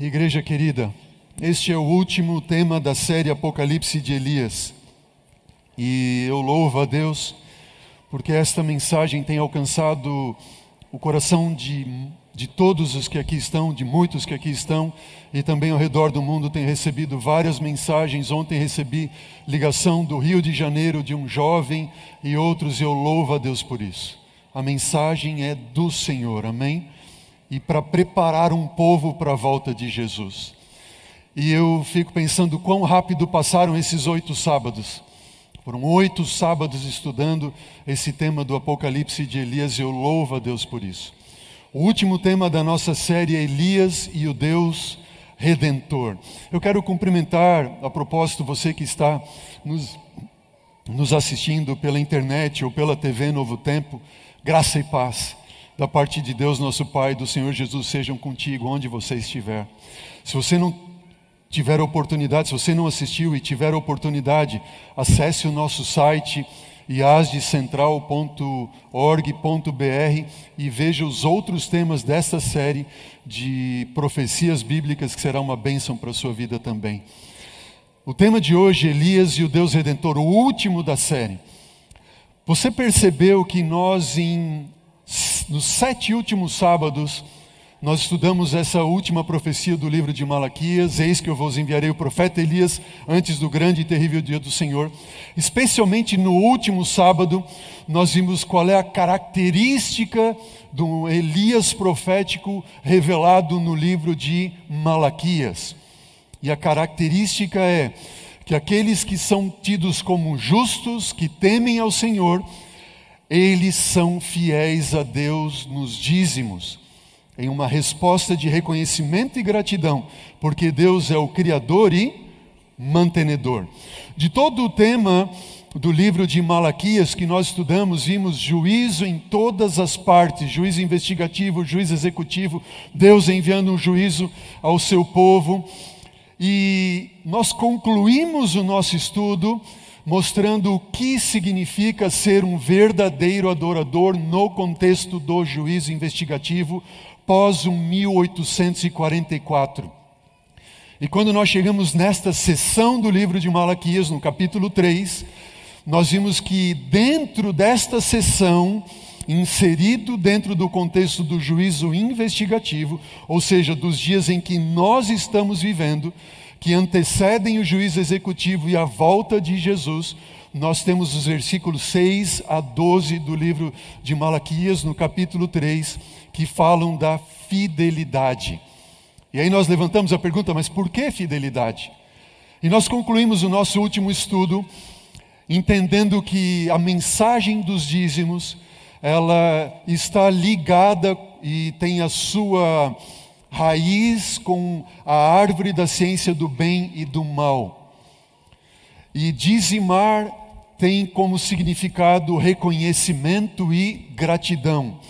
Igreja querida, este é o último tema da série Apocalipse de Elias. E eu louvo a Deus porque esta mensagem tem alcançado o coração de, de todos os que aqui estão, de muitos que aqui estão, e também ao redor do mundo tem recebido várias mensagens. Ontem recebi ligação do Rio de Janeiro de um jovem e outros, e eu louvo a Deus por isso. A mensagem é do Senhor, amém? E para preparar um povo para a volta de Jesus. E eu fico pensando quão rápido passaram esses oito sábados. Foram oito sábados estudando esse tema do Apocalipse de Elias e eu louvo a Deus por isso. O último tema da nossa série é Elias e o Deus Redentor. Eu quero cumprimentar, a propósito, você que está nos, nos assistindo pela internet ou pela TV Novo Tempo, graça e paz da parte de Deus, nosso Pai, do Senhor Jesus, sejam contigo onde você estiver. Se você não tiver oportunidade, se você não assistiu e tiver oportunidade, acesse o nosso site iasdecentral.org.br e veja os outros temas desta série de profecias bíblicas que será uma bênção para a sua vida também. O tema de hoje, Elias e o Deus Redentor, o último da série. Você percebeu que nós, em, nos sete últimos sábados, nós estudamos essa última profecia do livro de Malaquias, eis que eu vos enviarei o profeta Elias antes do grande e terrível dia do Senhor. Especialmente no último sábado, nós vimos qual é a característica do Elias profético revelado no livro de Malaquias. E a característica é que aqueles que são tidos como justos, que temem ao Senhor, eles são fiéis a Deus nos dízimos em uma resposta de reconhecimento e gratidão, porque Deus é o Criador e mantenedor. De todo o tema do livro de Malaquias que nós estudamos, vimos juízo em todas as partes, juízo investigativo, juízo executivo, Deus enviando um juízo ao seu povo. E nós concluímos o nosso estudo mostrando o que significa ser um verdadeiro adorador no contexto do juízo investigativo, pós o 1844. E quando nós chegamos nesta sessão do livro de Malaquias, no capítulo 3, nós vimos que dentro desta sessão, inserido dentro do contexto do juízo investigativo, ou seja, dos dias em que nós estamos vivendo, que antecedem o juízo executivo e a volta de Jesus, nós temos os versículos 6 a 12 do livro de Malaquias, no capítulo 3, que falam da fidelidade. E aí nós levantamos a pergunta, mas por que fidelidade? E nós concluímos o nosso último estudo entendendo que a mensagem dos dízimos, ela está ligada e tem a sua raiz com a árvore da ciência do bem e do mal. E dizimar tem como significado reconhecimento e gratidão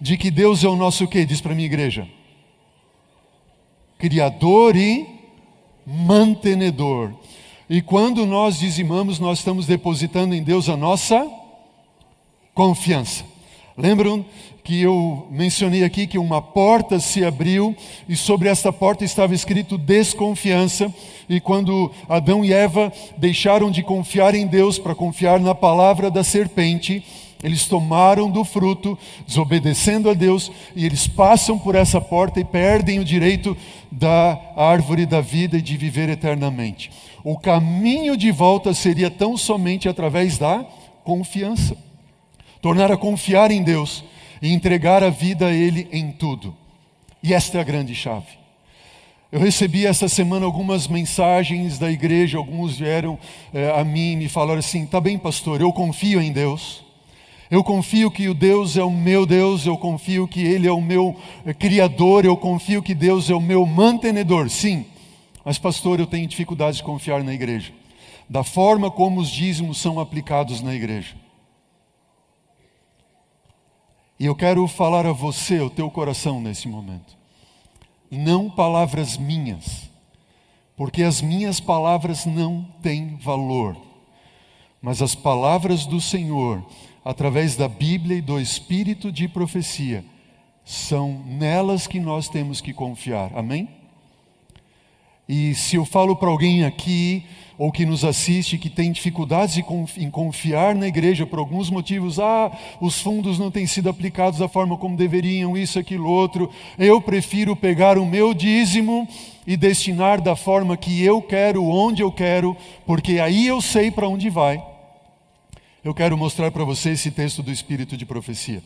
de que Deus é o nosso quê? Diz para minha igreja. Criador e mantenedor. E quando nós dizimamos, nós estamos depositando em Deus a nossa confiança. Lembram que eu mencionei aqui que uma porta se abriu e sobre essa porta estava escrito desconfiança. E quando Adão e Eva deixaram de confiar em Deus para confiar na palavra da serpente, eles tomaram do fruto, desobedecendo a Deus, e eles passam por essa porta e perdem o direito da árvore da vida e de viver eternamente. O caminho de volta seria tão somente através da confiança. Tornar a confiar em Deus e entregar a vida a Ele em tudo. E esta é a grande chave. Eu recebi essa semana algumas mensagens da igreja, alguns vieram é, a mim e me falaram assim: tá bem, pastor, eu confio em Deus, eu confio que o Deus é o meu Deus, eu confio que Ele é o meu eh, Criador, eu confio que Deus é o meu mantenedor. Sim, mas, pastor, eu tenho dificuldade de confiar na igreja, da forma como os dízimos são aplicados na igreja. E eu quero falar a você, o teu coração nesse momento. Não palavras minhas, porque as minhas palavras não têm valor, mas as palavras do Senhor através da Bíblia e do espírito de profecia, são nelas que nós temos que confiar. Amém? E se eu falo para alguém aqui, ou que nos assiste, que tem dificuldades em confiar na igreja por alguns motivos, ah, os fundos não têm sido aplicados da forma como deveriam, isso, aquilo, outro, eu prefiro pegar o meu dízimo e destinar da forma que eu quero, onde eu quero, porque aí eu sei para onde vai. Eu quero mostrar para você esse texto do Espírito de Profecia.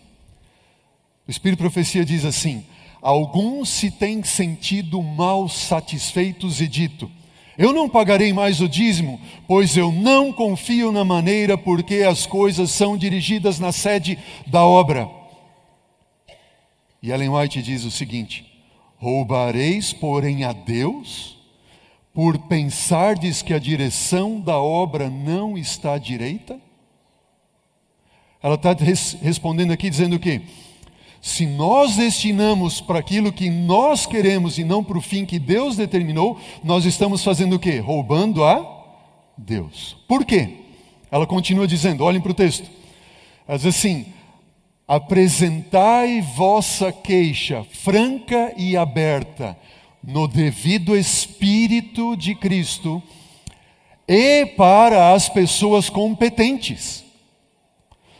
O Espírito de Profecia diz assim: Alguns se têm sentido mal satisfeitos e dito: Eu não pagarei mais o dízimo, pois eu não confio na maneira porque as coisas são dirigidas na sede da obra. E Ellen White diz o seguinte: Roubareis, porém, a Deus, por pensardes que a direção da obra não está direita? Ela está res respondendo aqui dizendo o quê? Se nós destinamos para aquilo que nós queremos e não para o fim que Deus determinou, nós estamos fazendo o quê? Roubando a Deus. Por quê? Ela continua dizendo, olhem para o texto. Ela diz assim: apresentai vossa queixa franca e aberta no devido Espírito de Cristo e para as pessoas competentes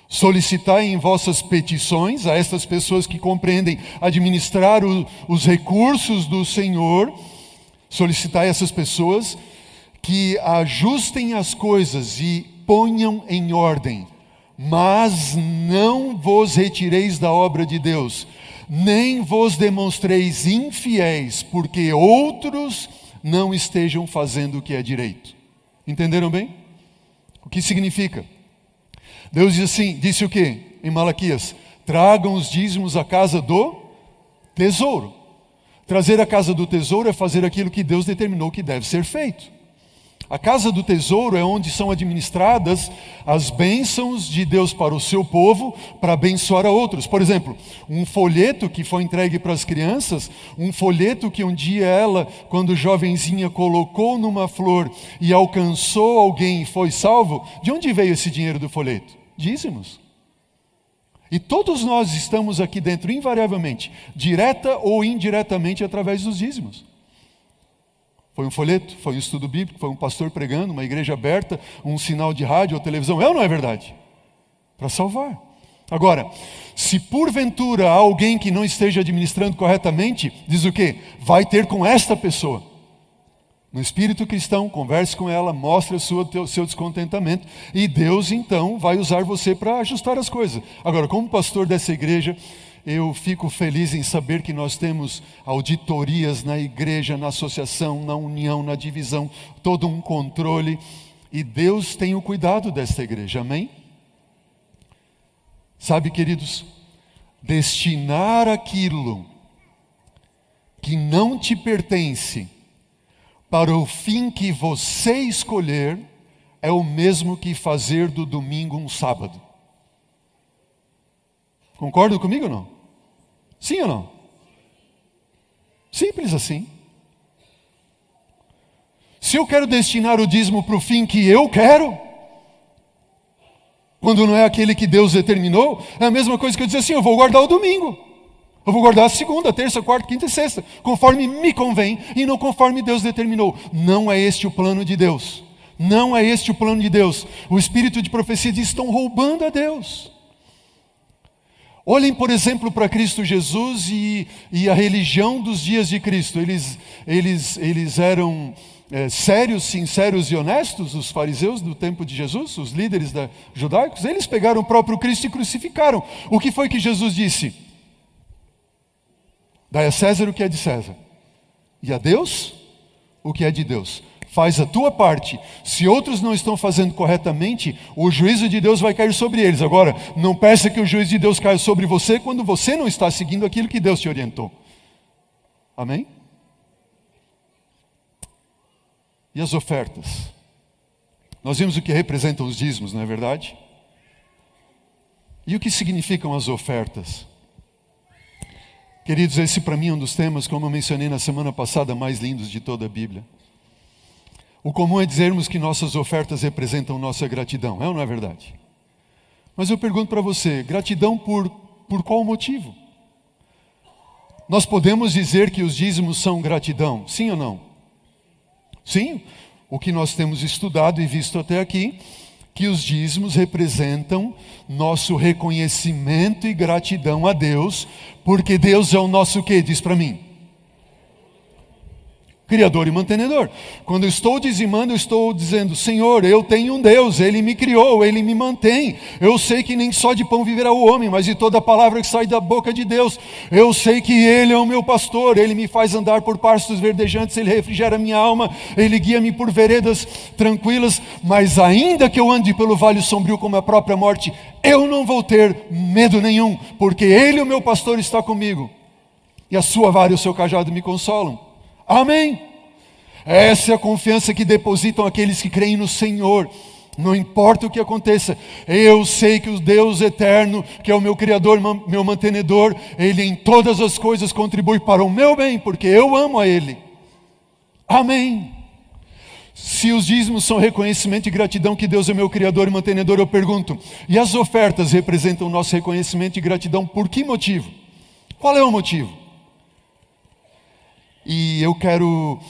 Solicitai em vossas petições a estas pessoas que compreendem administrar o, os recursos do Senhor, solicitai essas pessoas que ajustem as coisas e ponham em ordem, mas não vos retireis da obra de Deus, nem vos demonstreis infiéis, porque outros não estejam fazendo o que é direito. Entenderam bem? O que significa? Deus disse assim, disse o que em Malaquias? Tragam os dízimos à casa do tesouro. Trazer a casa do tesouro é fazer aquilo que Deus determinou que deve ser feito. A casa do tesouro é onde são administradas as bênçãos de Deus para o seu povo, para abençoar a outros. Por exemplo, um folheto que foi entregue para as crianças, um folheto que um dia ela, quando jovenzinha, colocou numa flor e alcançou alguém e foi salvo, de onde veio esse dinheiro do folheto? Dízimos. E todos nós estamos aqui dentro, invariavelmente, direta ou indiretamente, através dos dízimos. Foi um folheto, foi um estudo bíblico, foi um pastor pregando, uma igreja aberta, um sinal de rádio ou televisão. É ou não é verdade? Para salvar. Agora, se porventura alguém que não esteja administrando corretamente, diz o quê? Vai ter com esta pessoa. No espírito cristão, converse com ela, mostre o seu, descontentamento e Deus então vai usar você para ajustar as coisas. Agora, como pastor dessa igreja, eu fico feliz em saber que nós temos auditorias na igreja, na associação, na união, na divisão, todo um controle e Deus tem o cuidado desta igreja, amém? Sabe, queridos, destinar aquilo que não te pertence para o fim que você escolher é o mesmo que fazer do domingo um sábado. Concordam comigo ou não? Sim ou não? Simples assim. Se eu quero destinar o dízimo para o fim que eu quero, quando não é aquele que Deus determinou, é a mesma coisa que eu dizer assim: eu vou guardar o domingo. Eu vou guardar a segunda, terça, quarta, quinta e sexta, conforme me convém e não conforme Deus determinou. Não é este o plano de Deus. Não é este o plano de Deus. O espírito de profecia diz: estão roubando a Deus. Olhem, por exemplo, para Cristo Jesus e, e, a religião dos dias de Cristo. Eles, eles, eles eram é, sérios, sinceros e honestos, os fariseus do tempo de Jesus, os líderes da, judaicos. Eles pegaram o próprio Cristo e crucificaram. O que foi que Jesus disse? Dai a César o que é de César, e a Deus o que é de Deus. Faz a tua parte. Se outros não estão fazendo corretamente, o juízo de Deus vai cair sobre eles. Agora, não peça que o juízo de Deus caia sobre você quando você não está seguindo aquilo que Deus te orientou. Amém? E as ofertas? Nós vimos o que representam os dízimos, não é verdade? E o que significam as ofertas? Queridos, esse para mim é um dos temas, como eu mencionei na semana passada, mais lindos de toda a Bíblia. O comum é dizermos que nossas ofertas representam nossa gratidão, é ou não é verdade? Mas eu pergunto para você: gratidão por, por qual motivo? Nós podemos dizer que os dízimos são gratidão, sim ou não? Sim, o que nós temos estudado e visto até aqui, que os dízimos representam nosso reconhecimento e gratidão a Deus, porque Deus é o nosso quê? Diz para mim. Criador e mantenedor. Quando estou dizimando, eu estou dizendo: Senhor, eu tenho um Deus, Ele me criou, Ele me mantém. Eu sei que nem só de pão viverá o homem, mas de toda palavra que sai da boca de Deus. Eu sei que Ele é o meu pastor, Ele me faz andar por pastos verdejantes, Ele refrigera minha alma, Ele guia-me por veredas tranquilas. Mas ainda que eu ande pelo vale sombrio como a própria morte, eu não vou ter medo nenhum, porque Ele, o meu pastor, está comigo. E a sua vara e o seu cajado me consolam. Amém. Essa é a confiança que depositam aqueles que creem no Senhor. Não importa o que aconteça, eu sei que o Deus eterno, que é o meu Criador, meu mantenedor, Ele em todas as coisas contribui para o meu bem, porque eu amo a Ele. Amém. Se os dízimos são reconhecimento e gratidão que Deus é meu Criador e mantenedor, eu pergunto: e as ofertas representam o nosso reconhecimento e gratidão por que motivo? Qual é o motivo? E eu quero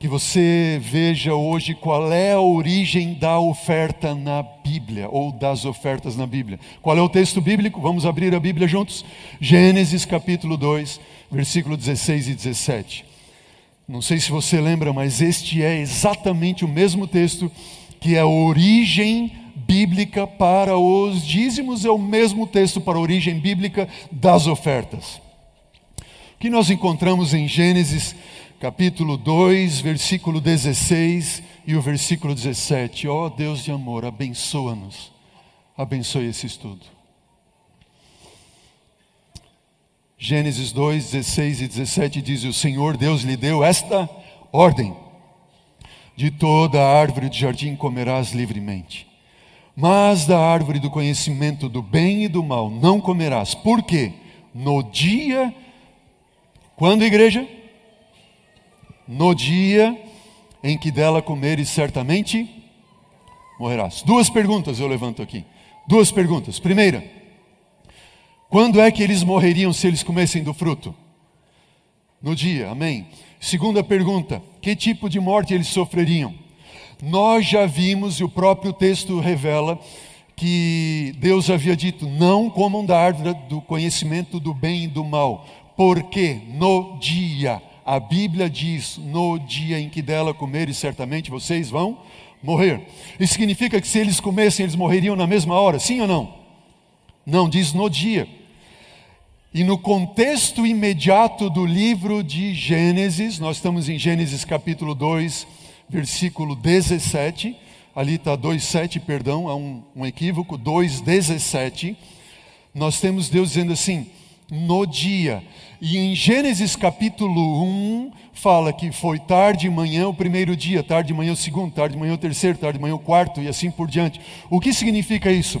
que você veja hoje qual é a origem da oferta na Bíblia, ou das ofertas na Bíblia. Qual é o texto bíblico? Vamos abrir a Bíblia juntos? Gênesis capítulo 2, versículo 16 e 17. Não sei se você lembra, mas este é exatamente o mesmo texto que é a origem bíblica para os dízimos, é o mesmo texto para a origem bíblica das ofertas que nós encontramos em Gênesis capítulo 2, versículo 16 e o versículo 17. Ó oh, Deus de amor, abençoa-nos, abençoe esse estudo. Gênesis 2, 16 e 17 diz: O Senhor Deus lhe deu esta ordem: De toda a árvore do jardim comerás livremente, mas da árvore do conhecimento do bem e do mal não comerás, porque no dia quando, igreja? No dia em que dela comeres, certamente morrerás. Duas perguntas eu levanto aqui. Duas perguntas. Primeira, quando é que eles morreriam se eles comessem do fruto? No dia, amém. Segunda pergunta, que tipo de morte eles sofreriam? Nós já vimos, e o próprio texto revela, que Deus havia dito: não comam da árvore do conhecimento do bem e do mal, porque no dia, a Bíblia diz, no dia em que dela comeres, certamente vocês vão morrer. Isso significa que se eles comessem, eles morreriam na mesma hora, sim ou não? Não, diz no dia. E no contexto imediato do livro de Gênesis, nós estamos em Gênesis capítulo 2, versículo 17, ali está 2,7, perdão, há um, um equívoco, 2,17. Nós temos Deus dizendo assim: no dia. E em Gênesis capítulo 1, fala que foi tarde e manhã o primeiro dia, tarde e manhã o segundo, tarde e manhã o terceiro, tarde e manhã o quarto e assim por diante. O que significa isso?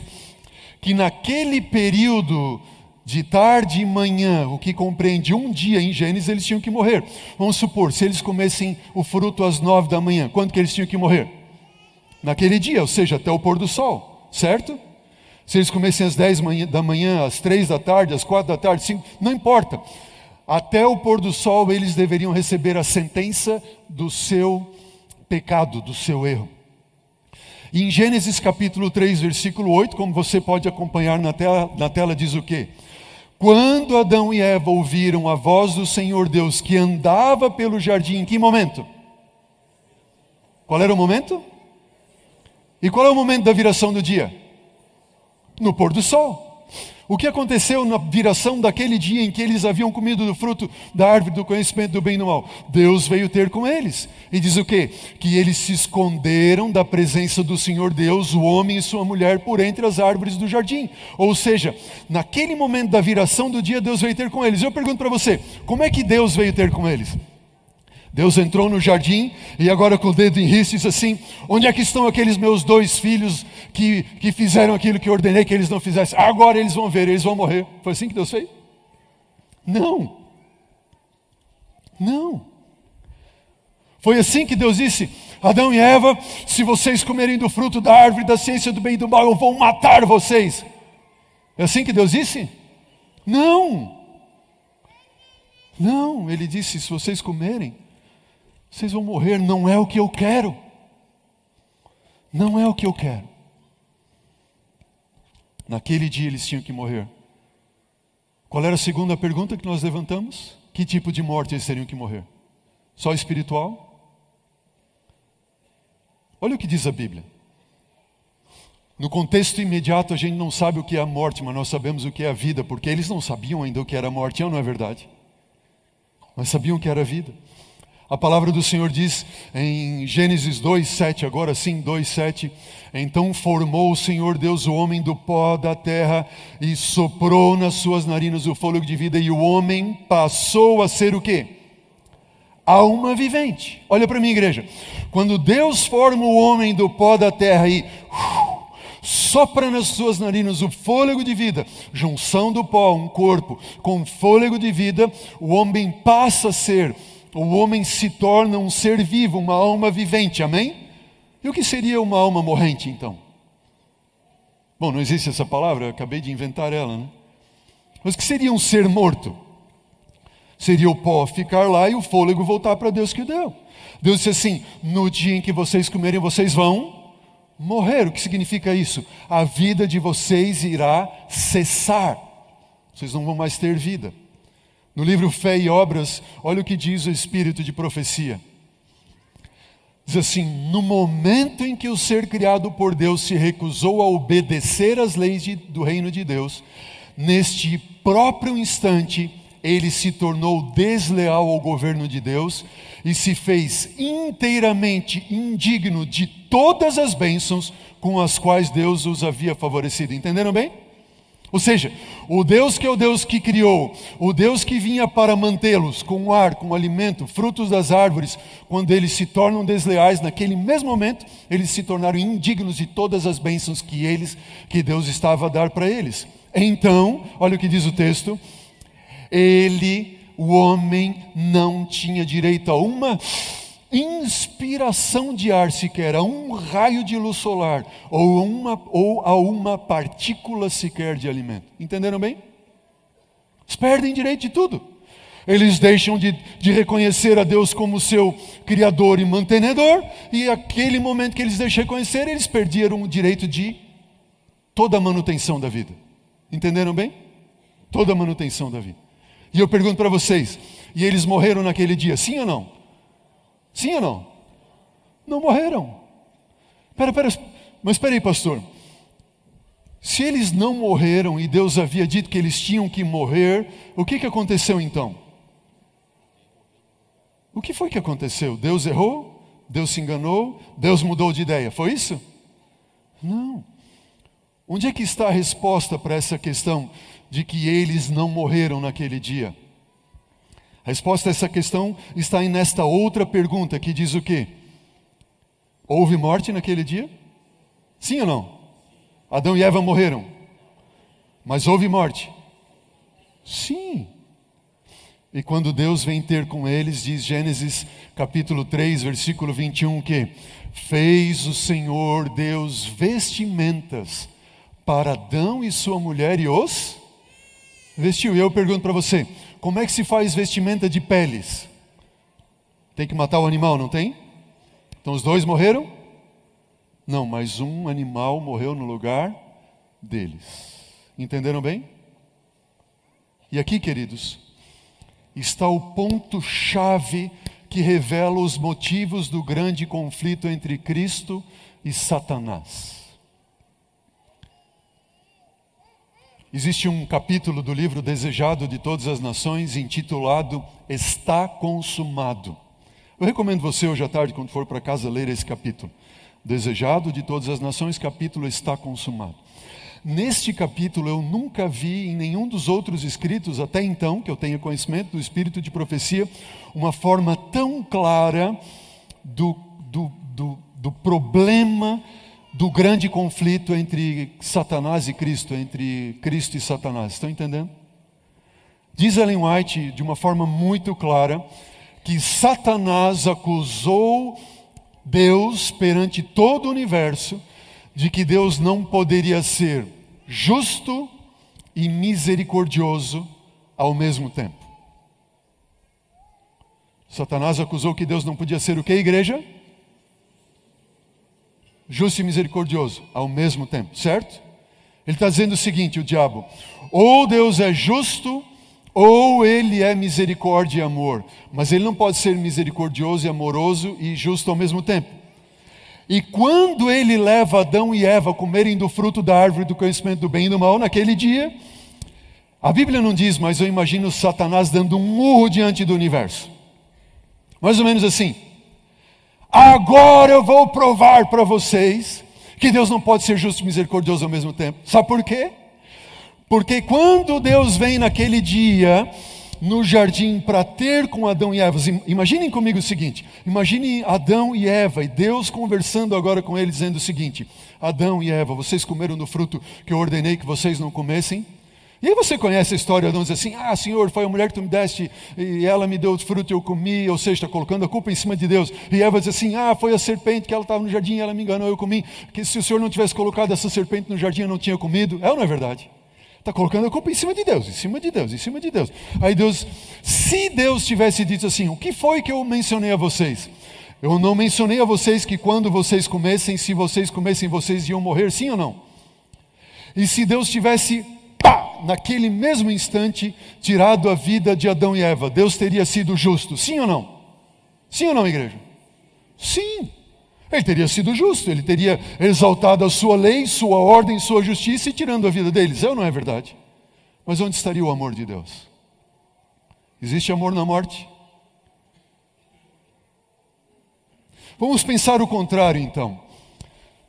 Que naquele período de tarde e manhã, o que compreende um dia em Gênesis, eles tinham que morrer. Vamos supor, se eles comessem o fruto às nove da manhã, quando que eles tinham que morrer? Naquele dia, ou seja, até o pôr do sol, certo? Se eles comessem às 10 da manhã, às 3 da tarde, às 4 da tarde, 5, não importa. Até o pôr do sol eles deveriam receber a sentença do seu pecado, do seu erro. Em Gênesis capítulo 3, versículo 8, como você pode acompanhar na tela, na tela diz o quê? Quando Adão e Eva ouviram a voz do Senhor Deus que andava pelo jardim, em que momento? Qual era o momento? E qual é o momento da viração do dia? No pôr do sol. O que aconteceu na viração daquele dia em que eles haviam comido do fruto da árvore do conhecimento do bem e do mal? Deus veio ter com eles. E diz o quê? Que eles se esconderam da presença do Senhor Deus, o homem e sua mulher, por entre as árvores do jardim. Ou seja, naquele momento da viração do dia, Deus veio ter com eles. Eu pergunto para você, como é que Deus veio ter com eles? Deus entrou no jardim e agora com o dedo em risco diz assim: Onde é que estão aqueles meus dois filhos que, que fizeram aquilo que ordenei que eles não fizessem? Agora eles vão ver, eles vão morrer. Foi assim que Deus fez? Não. Não. Foi assim que Deus disse: Adão e Eva, se vocês comerem do fruto da árvore da ciência do bem e do mal, eu vou matar vocês. É assim que Deus disse? Não. Não, ele disse: se vocês comerem, Vocês vão morrer, não é o que eu quero. Não é o que eu quero. Naquele dia eles tinham que morrer. Qual era a segunda pergunta que nós levantamos? Que tipo de morte eles teriam que morrer? Só espiritual? Olha o que diz a Bíblia. No contexto imediato, a gente não sabe o que é a morte, mas nós sabemos o que é a vida, porque eles não sabiam ainda o que era a morte, não é verdade? Mas sabiam o que era a vida. A palavra do Senhor diz em Gênesis 2, 7, agora sim, 2, 7. Então formou o Senhor Deus o homem do pó da terra e soprou nas suas narinas o fôlego de vida, e o homem passou a ser o quê? Alma vivente. Olha para mim, igreja. Quando Deus forma o homem do pó da terra e uh, sopra nas suas narinas o fôlego de vida, junção do pó, um corpo com fôlego de vida, o homem passa a ser o homem se torna um ser vivo, uma alma vivente, amém? E o que seria uma alma morrente então? Bom, não existe essa palavra, acabei de inventar ela, né? Mas o que seria um ser morto? Seria o pó ficar lá e o fôlego voltar para Deus que deu. Deus disse assim: no dia em que vocês comerem, vocês vão morrer. O que significa isso? A vida de vocês irá cessar. Vocês não vão mais ter vida. No livro Fé e Obras, olha o que diz o espírito de profecia. Diz assim: no momento em que o ser criado por Deus se recusou a obedecer às leis de, do reino de Deus, neste próprio instante, ele se tornou desleal ao governo de Deus e se fez inteiramente indigno de todas as bênçãos com as quais Deus os havia favorecido. Entenderam bem? Ou seja, o Deus que é o Deus que criou, o Deus que vinha para mantê-los com ar, com alimento, frutos das árvores, quando eles se tornam desleais, naquele mesmo momento, eles se tornaram indignos de todas as bênçãos que eles, que Deus estava a dar para eles. Então, olha o que diz o texto: ele, o homem, não tinha direito a uma inspiração de ar sequer, a um raio de luz solar, ou, uma, ou a uma partícula sequer de alimento. Entenderam bem? Eles perdem direito de tudo. Eles deixam de, de reconhecer a Deus como seu Criador e mantenedor, e aquele momento que eles deixam de reconhecer, eles perderam o direito de toda a manutenção da vida. Entenderam bem? Toda a manutenção da vida. E eu pergunto para vocês: e eles morreram naquele dia, sim ou não? Sim ou não? Não morreram. Pera, pera, mas espera aí, pastor. Se eles não morreram e Deus havia dito que eles tinham que morrer, o que, que aconteceu então? O que foi que aconteceu? Deus errou? Deus se enganou? Deus mudou de ideia? Foi isso? Não. Onde é que está a resposta para essa questão de que eles não morreram naquele dia? A resposta a essa questão está nesta outra pergunta que diz o quê? Houve morte naquele dia? Sim ou não? Adão e Eva morreram. Mas houve morte? Sim. E quando Deus vem ter com eles, diz Gênesis capítulo 3, versículo 21, que fez o Senhor Deus vestimentas para Adão e sua mulher e os vestiu. E eu pergunto para você: como é que se faz vestimenta de peles? Tem que matar o animal, não tem? Então os dois morreram? Não, mas um animal morreu no lugar deles. Entenderam bem? E aqui, queridos, está o ponto-chave que revela os motivos do grande conflito entre Cristo e Satanás. Existe um capítulo do livro Desejado de Todas as Nações intitulado Está Consumado. Eu recomendo você hoje à tarde, quando for para casa, ler esse capítulo. Desejado de Todas as Nações, capítulo Está Consumado. Neste capítulo eu nunca vi em nenhum dos outros escritos, até então, que eu tenha conhecimento do espírito de profecia, uma forma tão clara do, do, do, do problema do grande conflito entre Satanás e Cristo, entre Cristo e Satanás. Estão entendendo? Diz Ellen White de uma forma muito clara que Satanás acusou Deus perante todo o universo de que Deus não poderia ser justo e misericordioso ao mesmo tempo. Satanás acusou que Deus não podia ser o que, igreja? Justo e misericordioso ao mesmo tempo, certo? Ele está dizendo o seguinte: o diabo, ou Deus é justo, ou ele é misericórdia e amor, mas ele não pode ser misericordioso e amoroso e justo ao mesmo tempo. E quando ele leva Adão e Eva a comerem do fruto da árvore do conhecimento do bem e do mal, naquele dia, a Bíblia não diz, mas eu imagino Satanás dando um murro diante do universo. Mais ou menos assim. Agora eu vou provar para vocês que Deus não pode ser justo e misericordioso ao mesmo tempo. Sabe por quê? Porque quando Deus vem naquele dia no jardim para ter com Adão e Eva, imaginem comigo o seguinte: imaginem Adão e Eva e Deus conversando agora com eles, dizendo o seguinte: Adão e Eva, vocês comeram do fruto que eu ordenei que vocês não comessem? E aí você conhece a história de diz assim, ah Senhor, foi a mulher que tu me deste e ela me deu fruto e eu comi, ou seja, está colocando a culpa em cima de Deus. E Eva diz assim, ah, foi a serpente que ela estava no jardim ela me enganou, eu comi. Que se o Senhor não tivesse colocado essa serpente no jardim eu não tinha comido. É ou não é verdade? Está colocando a culpa em cima de Deus, em cima de Deus, em cima de Deus. Aí Deus, se Deus tivesse dito assim, o que foi que eu mencionei a vocês? Eu não mencionei a vocês que quando vocês comessem, se vocês comessem, vocês iam morrer, sim ou não? E se Deus tivesse pá, naquele mesmo instante, tirado a vida de Adão e Eva, Deus teria sido justo, sim ou não? Sim ou não, igreja? Sim. Ele teria sido justo, ele teria exaltado a sua lei, sua ordem, sua justiça e tirando a vida deles. É ou não é verdade? Mas onde estaria o amor de Deus? Existe amor na morte? Vamos pensar o contrário então.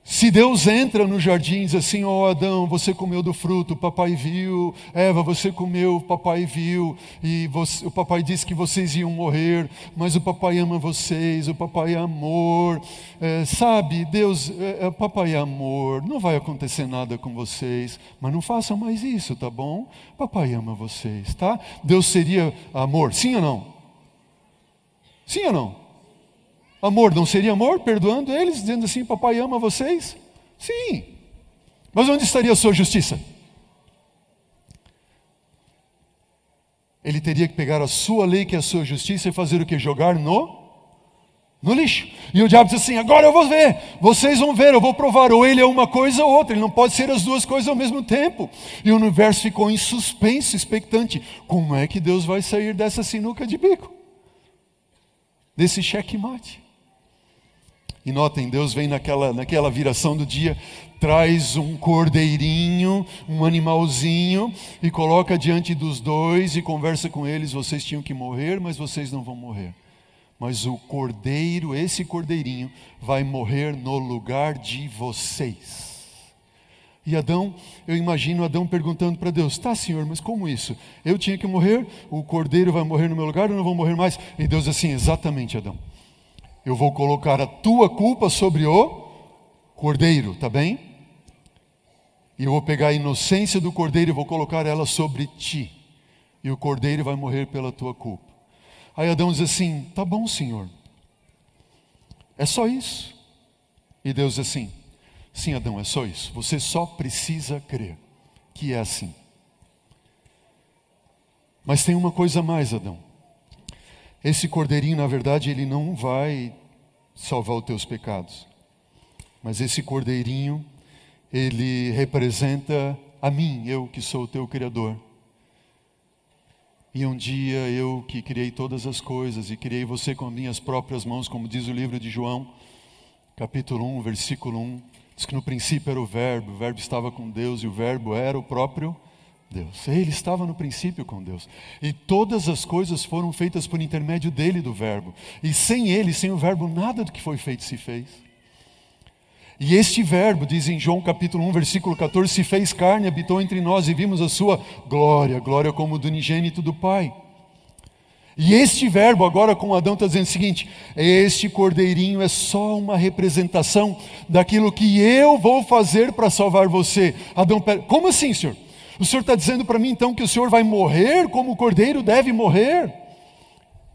Se Deus entra no jardim e diz assim: Ó oh, Adão, você comeu do fruto, o papai viu. Eva, você comeu, o papai viu. E você, o papai disse que vocês iam morrer, mas o papai ama vocês, o papai é amor. É, sabe, Deus, é, é, o papai é amor, não vai acontecer nada com vocês, mas não façam mais isso, tá bom? Papai ama vocês, tá? Deus seria amor, sim ou não? Sim ou não? Amor não seria amor, perdoando eles, dizendo assim: Papai ama vocês? Sim. Mas onde estaria a sua justiça? Ele teria que pegar a sua lei, que é a sua justiça, e fazer o que? Jogar no, no lixo. E o diabo diz assim: agora eu vou ver, vocês vão ver, eu vou provar. Ou ele é uma coisa ou outra, ele não pode ser as duas coisas ao mesmo tempo. E o universo ficou em suspenso, expectante. Como é que Deus vai sair dessa sinuca de bico? Desse checkmate? E notem, Deus vem naquela, naquela viração do dia, traz um cordeirinho, um animalzinho, e coloca diante dos dois e conversa com eles: vocês tinham que morrer, mas vocês não vão morrer. Mas o cordeiro, esse cordeirinho, vai morrer no lugar de vocês. E Adão, eu imagino Adão perguntando para Deus: Tá, Senhor, mas como isso? Eu tinha que morrer, o cordeiro vai morrer no meu lugar, eu não vou morrer mais? E Deus assim: Exatamente, Adão eu vou colocar a tua culpa sobre o cordeiro, tá bem? E eu vou pegar a inocência do cordeiro e vou colocar ela sobre ti. E o cordeiro vai morrer pela tua culpa. Aí Adão diz assim: Tá bom, Senhor. É só isso. E Deus diz assim: Sim, Adão, é só isso. Você só precisa crer que é assim. Mas tem uma coisa mais, Adão. Esse cordeirinho, na verdade, ele não vai salvar os teus pecados. Mas esse cordeirinho, ele representa a mim, eu que sou o teu Criador. E um dia eu que criei todas as coisas e criei você com minhas próprias mãos, como diz o livro de João, capítulo 1, versículo 1, diz que no princípio era o Verbo, o Verbo estava com Deus e o Verbo era o próprio Deus. Ele estava no princípio com Deus. E todas as coisas foram feitas por intermédio dele, do Verbo. E sem ele, sem o Verbo, nada do que foi feito se fez. E este Verbo, diz em João capítulo 1, versículo 14, se fez carne, habitou entre nós e vimos a sua glória, glória como do unigênito do Pai. E este verbo, agora com Adão, está dizendo o seguinte: este cordeirinho é só uma representação daquilo que eu vou fazer para salvar você. Adão, como assim, senhor? O Senhor está dizendo para mim então que o Senhor vai morrer como o cordeiro deve morrer?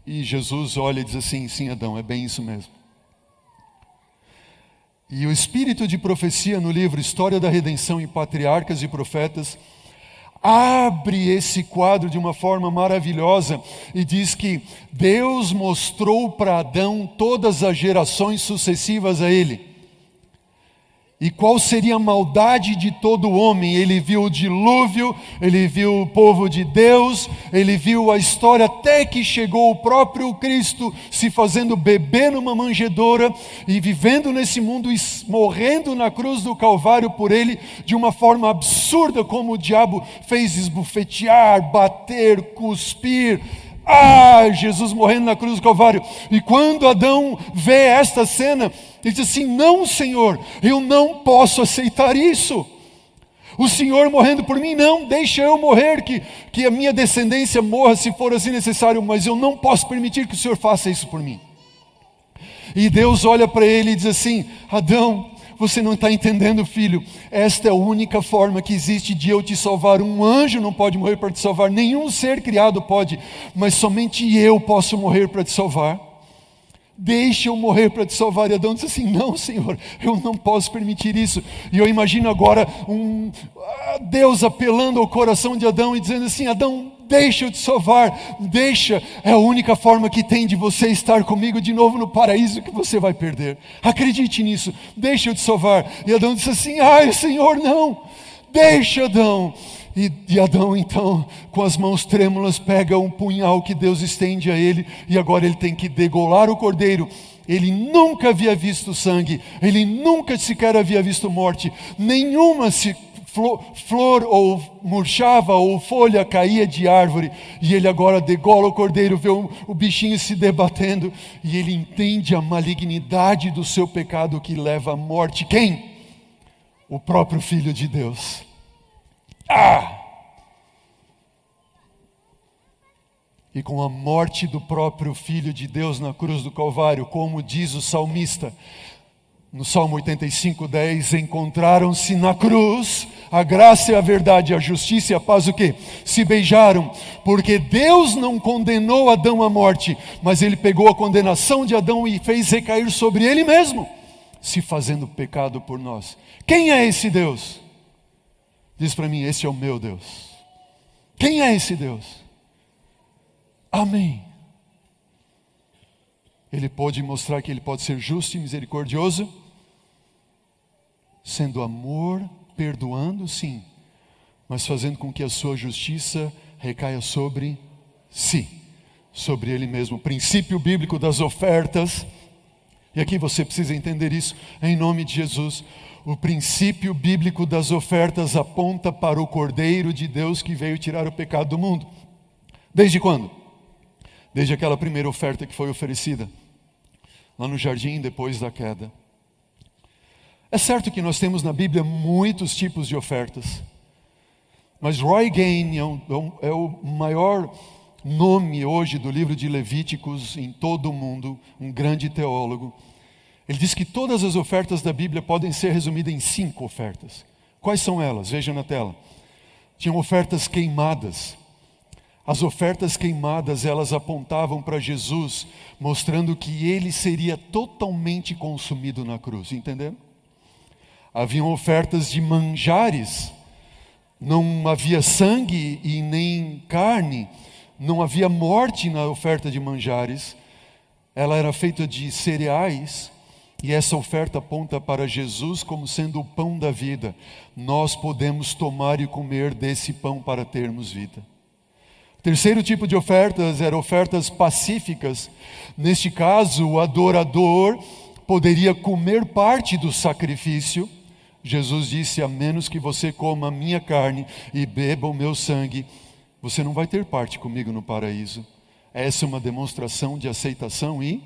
E Jesus olha e diz assim: sim, Adão, é bem isso mesmo. E o espírito de profecia no livro História da Redenção em Patriarcas e Profetas abre esse quadro de uma forma maravilhosa e diz que Deus mostrou para Adão todas as gerações sucessivas a ele. E qual seria a maldade de todo homem? Ele viu o dilúvio, ele viu o povo de Deus, ele viu a história até que chegou o próprio Cristo se fazendo bebê numa manjedoura e vivendo nesse mundo e morrendo na cruz do Calvário por ele de uma forma absurda, como o diabo fez esbufetear, bater, cuspir, ah, Jesus morrendo na cruz do Calvário. E quando Adão vê esta cena, ele diz assim: Não, Senhor, eu não posso aceitar isso. O Senhor morrendo por mim, não, deixa eu morrer, que, que a minha descendência morra se for assim necessário, mas eu não posso permitir que o Senhor faça isso por mim. E Deus olha para ele e diz assim: Adão, você não está entendendo, filho. Esta é a única forma que existe de eu te salvar. Um anjo não pode morrer para te salvar, nenhum ser criado pode, mas somente eu posso morrer para te salvar. Deixa eu morrer para te salvar. E Adão disse assim: Não, Senhor, eu não posso permitir isso. E eu imagino agora um ah, Deus apelando ao coração de Adão e dizendo assim: Adão, deixa eu te salvar, deixa, é a única forma que tem de você estar comigo de novo no paraíso que você vai perder. Acredite nisso, deixa eu te salvar. E Adão disse assim: Ai, Senhor, não, deixa, Adão. E, e, Adão, então, com as mãos trêmulas, pega um punhal que Deus estende a ele, e agora ele tem que degolar o cordeiro. Ele nunca havia visto sangue, ele nunca sequer havia visto morte, nenhuma se, flor, flor ou murchava ou folha caía de árvore, e ele agora degola o cordeiro, vê o, o bichinho se debatendo, e ele entende a malignidade do seu pecado que leva à morte. Quem? O próprio Filho de Deus. Ah! E com a morte do próprio Filho de Deus na cruz do Calvário, como diz o salmista, no Salmo 85, 10, encontraram-se na cruz a graça e a verdade, a justiça e a paz, o que? Se beijaram, porque Deus não condenou Adão à morte, mas ele pegou a condenação de Adão e fez recair sobre ele mesmo, se fazendo pecado por nós. Quem é esse Deus? Diz para mim: esse é o meu Deus. Quem é esse Deus? Amém. Ele pode mostrar que ele pode ser justo e misericordioso, sendo amor, perdoando, sim, mas fazendo com que a sua justiça recaia sobre si, sobre ele mesmo. O princípio bíblico das ofertas, e aqui você precisa entender isso, em nome de Jesus. O princípio bíblico das ofertas aponta para o Cordeiro de Deus que veio tirar o pecado do mundo. Desde quando? Desde aquela primeira oferta que foi oferecida, lá no jardim depois da queda. É certo que nós temos na Bíblia muitos tipos de ofertas, mas Roy Gain é, um, é o maior nome hoje do livro de Levíticos em todo o mundo, um grande teólogo. Ele diz que todas as ofertas da Bíblia podem ser resumidas em cinco ofertas. Quais são elas? Veja na tela. Tinham ofertas queimadas. As ofertas queimadas, elas apontavam para Jesus, mostrando que ele seria totalmente consumido na cruz, entenderam? Haviam ofertas de manjares, não havia sangue e nem carne, não havia morte na oferta de manjares, ela era feita de cereais, e essa oferta aponta para Jesus como sendo o pão da vida. Nós podemos tomar e comer desse pão para termos vida. Terceiro tipo de ofertas eram ofertas pacíficas. Neste caso, o adorador poderia comer parte do sacrifício. Jesus disse: A menos que você coma a minha carne e beba o meu sangue, você não vai ter parte comigo no paraíso. Essa é uma demonstração de aceitação e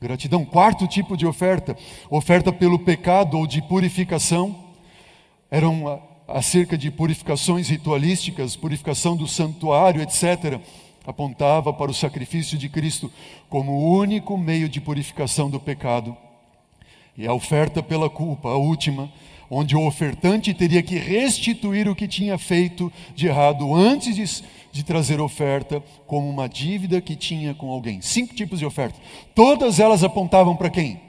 Gratidão. Quarto tipo de oferta, oferta pelo pecado ou de purificação. Eram acerca de purificações ritualísticas, purificação do santuário, etc. Apontava para o sacrifício de Cristo como o único meio de purificação do pecado. E a oferta pela culpa, a última, onde o ofertante teria que restituir o que tinha feito de errado antes de de trazer oferta como uma dívida que tinha com alguém. Cinco tipos de oferta. Todas elas apontavam para quem?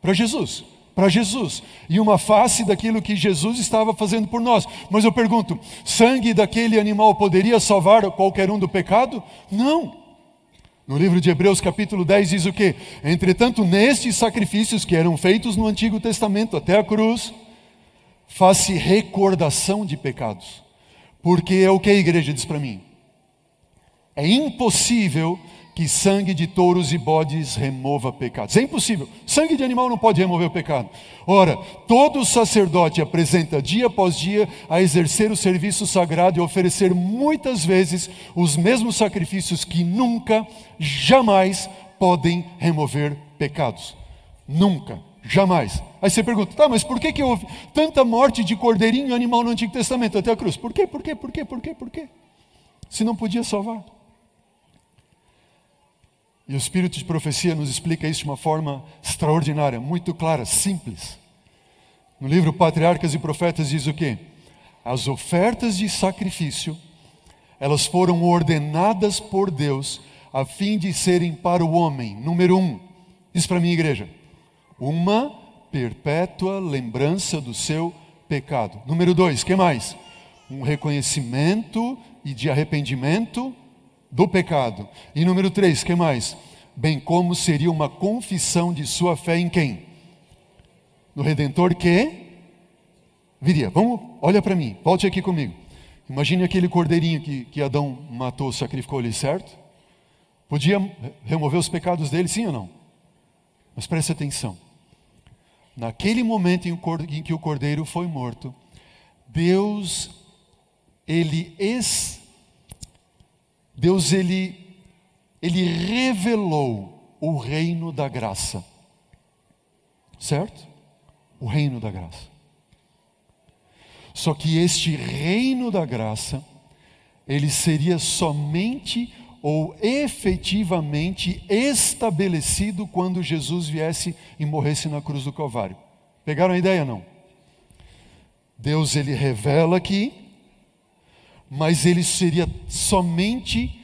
Para Jesus, para Jesus e uma face daquilo que Jesus estava fazendo por nós. Mas eu pergunto: sangue daquele animal poderia salvar qualquer um do pecado? Não. No livro de Hebreus, capítulo 10, diz o que? Entretanto, nestes sacrifícios que eram feitos no Antigo Testamento até a cruz, faz-se recordação de pecados. Porque é o que a igreja diz para mim? É impossível que sangue de touros e bodes remova pecados. É impossível. Sangue de animal não pode remover o pecado. Ora, todo sacerdote apresenta dia após dia a exercer o serviço sagrado e oferecer muitas vezes os mesmos sacrifícios que nunca, jamais podem remover pecados. Nunca, jamais. Aí você pergunta, tá, mas por que, que houve tanta morte de cordeirinho animal no Antigo Testamento até a cruz? Por quê? Por quê? Por quê? Por quê? Por quê? Se não podia salvar. E o Espírito de profecia nos explica isso de uma forma extraordinária, muito clara, simples. No livro Patriarcas e Profetas diz o quê? As ofertas de sacrifício, elas foram ordenadas por Deus a fim de serem para o homem, número um, diz para minha igreja, uma perpétua lembrança do seu pecado. Número dois, que mais? Um reconhecimento e de arrependimento do pecado. E número três, que mais? Bem como seria uma confissão de sua fé em quem? No Redentor que viria. Vamos, olha para mim, volte aqui comigo. Imagine aquele cordeirinho que, que Adão matou, sacrificou ali, certo? Podia remover os pecados dele, sim ou não? Mas preste atenção. Naquele momento em que o cordeiro foi morto, Deus, ele ex Deus ele, ele revelou o reino da graça. Certo? O reino da graça. Só que este reino da graça, ele seria somente ou efetivamente estabelecido quando Jesus viesse e morresse na cruz do Calvário. Pegaram a ideia não? Deus ele revela aqui mas ele seria somente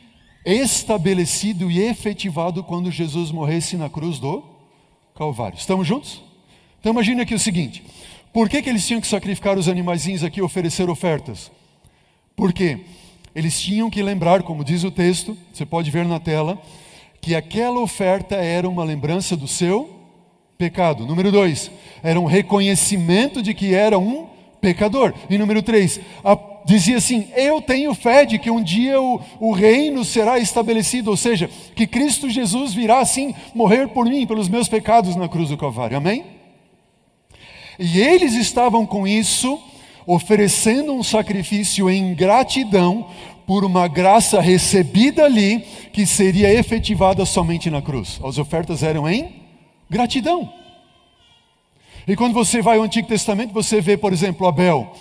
estabelecido e efetivado quando Jesus morresse na cruz do Calvário. Estamos juntos? Então imagine aqui o seguinte: por que, que eles tinham que sacrificar os animaizinhos aqui e oferecer ofertas? Porque eles tinham que lembrar, como diz o texto, você pode ver na tela, que aquela oferta era uma lembrança do seu pecado. Número dois, era um reconhecimento de que era um pecador. E número três, a dizia assim: Eu tenho fé de que um dia o, o reino será estabelecido, ou seja, que Cristo Jesus virá assim morrer por mim, pelos meus pecados na cruz do Calvário. Amém? E eles estavam com isso, oferecendo um sacrifício em gratidão por uma graça recebida ali, que seria efetivada somente na cruz. As ofertas eram em gratidão. E quando você vai ao Antigo Testamento, você vê, por exemplo, Abel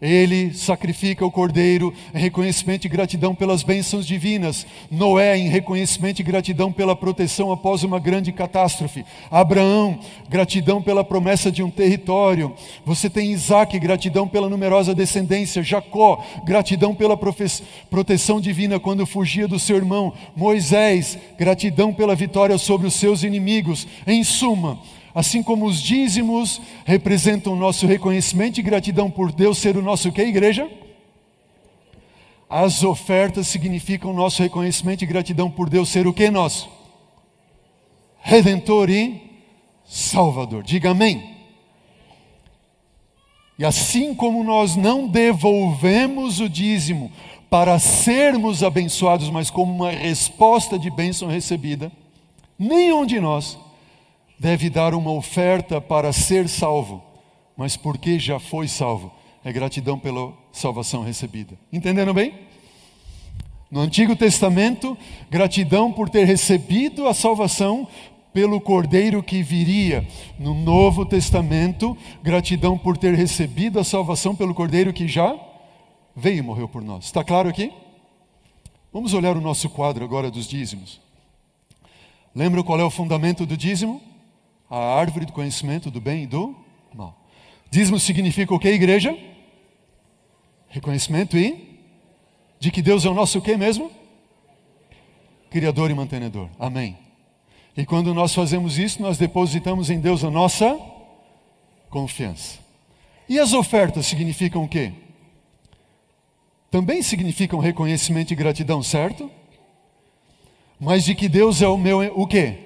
ele sacrifica o cordeiro em reconhecimento e gratidão pelas bênçãos divinas. Noé em reconhecimento e gratidão pela proteção após uma grande catástrofe. Abraão, gratidão pela promessa de um território. Você tem Isaac, gratidão pela numerosa descendência. Jacó, gratidão pela proteção divina quando fugia do seu irmão. Moisés, gratidão pela vitória sobre os seus inimigos. Em suma, Assim como os dízimos representam o nosso reconhecimento e gratidão por Deus ser o nosso que igreja? As ofertas significam o nosso reconhecimento e gratidão por Deus ser o que nosso? Redentor e Salvador. Diga amém. E assim como nós não devolvemos o dízimo para sermos abençoados, mas como uma resposta de bênção recebida, nenhum de nós deve dar uma oferta para ser salvo, mas porque já foi salvo, é gratidão pela salvação recebida. Entenderam bem? No Antigo Testamento, gratidão por ter recebido a salvação pelo Cordeiro que viria. No Novo Testamento, gratidão por ter recebido a salvação pelo Cordeiro que já veio e morreu por nós. Está claro aqui? Vamos olhar o nosso quadro agora dos dízimos. Lembra qual é o fundamento do dízimo? A árvore do conhecimento do bem e do mal. Dízimo significa o que, igreja? Reconhecimento e de que Deus é o nosso o que mesmo? Criador e mantenedor. Amém. E quando nós fazemos isso, nós depositamos em Deus a nossa confiança. E as ofertas significam o quê? Também significam reconhecimento e gratidão, certo? Mas de que Deus é o meu, o quê?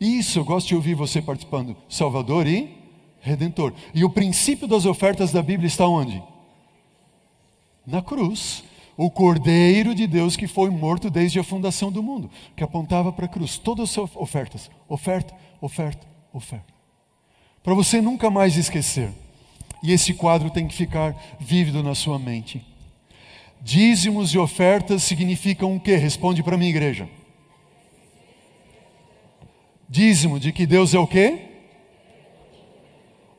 Isso, eu gosto de ouvir você participando. Salvador e Redentor. E o princípio das ofertas da Bíblia está onde? Na cruz. O Cordeiro de Deus que foi morto desde a fundação do mundo, que apontava para a cruz. Todas as ofertas. Oferta, oferta, oferta. Para você nunca mais esquecer. E esse quadro tem que ficar vívido na sua mente. Dízimos e ofertas significam o quê? Responde para mim, igreja. Dízimo de que Deus é o quê?